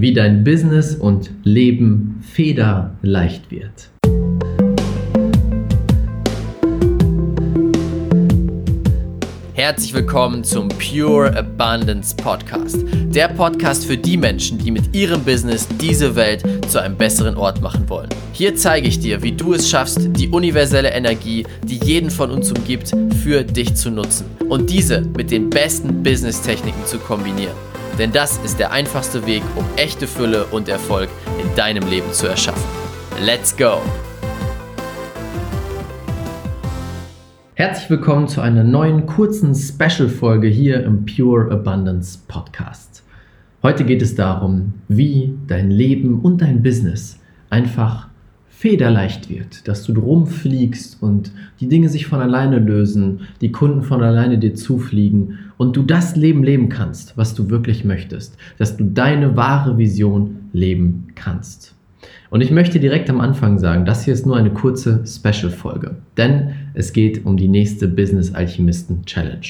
wie dein Business und Leben federleicht wird. Herzlich willkommen zum Pure Abundance Podcast. Der Podcast für die Menschen, die mit ihrem Business diese Welt zu einem besseren Ort machen wollen. Hier zeige ich dir, wie du es schaffst, die universelle Energie, die jeden von uns umgibt, für dich zu nutzen und diese mit den besten Business-Techniken zu kombinieren. Denn das ist der einfachste Weg, um echte Fülle und Erfolg in deinem Leben zu erschaffen. Let's go! Herzlich willkommen zu einer neuen kurzen Special-Folge hier im Pure Abundance Podcast. Heute geht es darum, wie dein Leben und dein Business einfach federleicht wird, dass du rumfliegst und die Dinge sich von alleine lösen, die Kunden von alleine dir zufliegen und du das Leben leben kannst, was du wirklich möchtest, dass du deine wahre Vision leben kannst. Und ich möchte direkt am Anfang sagen, das hier ist nur eine kurze Special-Folge, denn es geht um die nächste Business Alchemisten Challenge.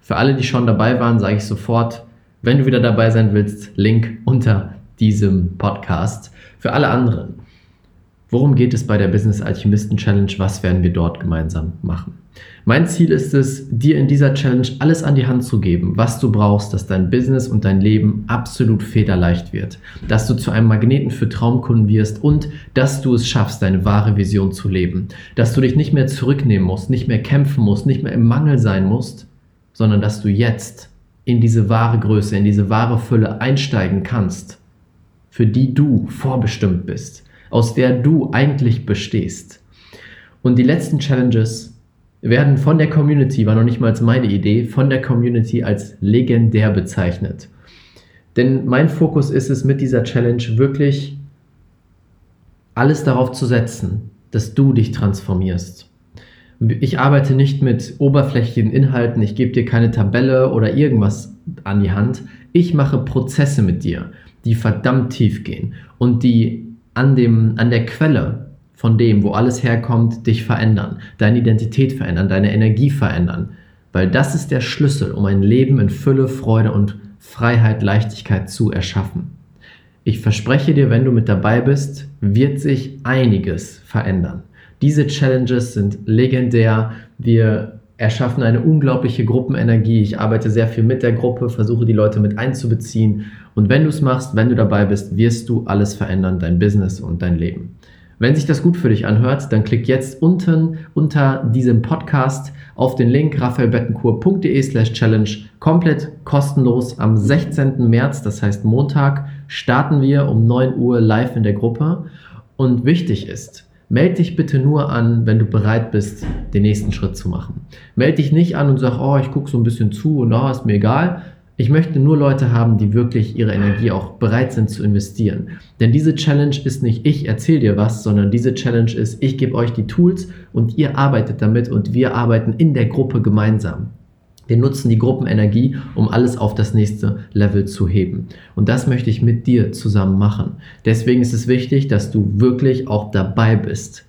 Für alle, die schon dabei waren, sage ich sofort, wenn du wieder dabei sein willst, Link unter diesem Podcast. Für alle anderen, worum geht es bei der Business Alchemisten Challenge? Was werden wir dort gemeinsam machen? Mein Ziel ist es, dir in dieser Challenge alles an die Hand zu geben, was du brauchst, dass dein Business und dein Leben absolut federleicht wird, dass du zu einem Magneten für Traumkunden wirst und dass du es schaffst, deine wahre Vision zu leben, dass du dich nicht mehr zurücknehmen musst, nicht mehr kämpfen musst, nicht mehr im Mangel sein musst, sondern dass du jetzt in diese wahre Größe, in diese wahre Fülle einsteigen kannst, für die du vorbestimmt bist, aus der du eigentlich bestehst. Und die letzten Challenges werden von der Community, war noch nicht mal meine Idee, von der Community als legendär bezeichnet. Denn mein Fokus ist es mit dieser Challenge wirklich alles darauf zu setzen, dass du dich transformierst. Ich arbeite nicht mit oberflächlichen Inhalten, ich gebe dir keine Tabelle oder irgendwas an die Hand. Ich mache Prozesse mit dir, die verdammt tief gehen und die an, dem, an der Quelle von dem, wo alles herkommt, dich verändern, deine Identität verändern, deine Energie verändern. Weil das ist der Schlüssel, um ein Leben in Fülle, Freude und Freiheit, Leichtigkeit zu erschaffen. Ich verspreche dir, wenn du mit dabei bist, wird sich einiges verändern. Diese Challenges sind legendär. Wir erschaffen eine unglaubliche Gruppenenergie. Ich arbeite sehr viel mit der Gruppe, versuche die Leute mit einzubeziehen. Und wenn du es machst, wenn du dabei bist, wirst du alles verändern, dein Business und dein Leben. Wenn sich das gut für dich anhört, dann klick jetzt unten unter diesem Podcast auf den Link raphaelbettenkur.de slash challenge komplett kostenlos am 16. März, das heißt Montag, starten wir um 9 Uhr live in der Gruppe. Und wichtig ist, melde dich bitte nur an, wenn du bereit bist, den nächsten Schritt zu machen. Melde dich nicht an und sag, oh, ich gucke so ein bisschen zu und oh, ist mir egal, ich möchte nur Leute haben, die wirklich ihre Energie auch bereit sind zu investieren. Denn diese Challenge ist nicht ich erzähle dir was, sondern diese Challenge ist, ich gebe euch die Tools und ihr arbeitet damit und wir arbeiten in der Gruppe gemeinsam. Wir nutzen die Gruppenenergie, um alles auf das nächste Level zu heben. Und das möchte ich mit dir zusammen machen. Deswegen ist es wichtig, dass du wirklich auch dabei bist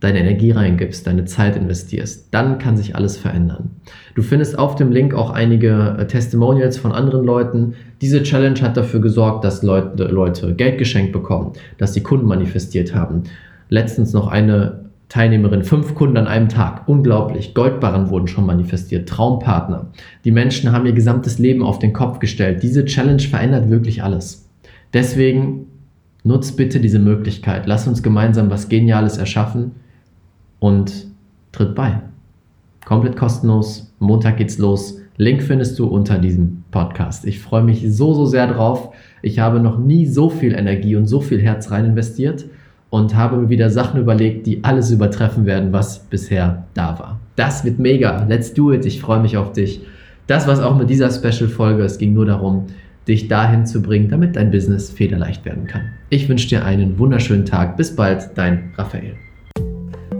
deine Energie reingibst, deine Zeit investierst, dann kann sich alles verändern. Du findest auf dem Link auch einige äh, Testimonials von anderen Leuten. Diese Challenge hat dafür gesorgt, dass Leute, Leute Geld geschenkt bekommen, dass sie Kunden manifestiert haben. Letztens noch eine Teilnehmerin, fünf Kunden an einem Tag. Unglaublich. Goldbarren wurden schon manifestiert. Traumpartner. Die Menschen haben ihr gesamtes Leben auf den Kopf gestellt. Diese Challenge verändert wirklich alles. Deswegen nutzt bitte diese Möglichkeit. Lass uns gemeinsam was Geniales erschaffen und tritt bei. Komplett kostenlos. Montag geht's los. Link findest du unter diesem Podcast. Ich freue mich so, so sehr drauf. Ich habe noch nie so viel Energie und so viel Herz rein investiert und habe mir wieder Sachen überlegt, die alles übertreffen werden, was bisher da war. Das wird mega. Let's do it. Ich freue mich auf dich. Das war's auch mit dieser Special-Folge. Es ging nur darum, dich dahin zu bringen, damit dein Business federleicht werden kann. Ich wünsche dir einen wunderschönen Tag. Bis bald, dein Raphael.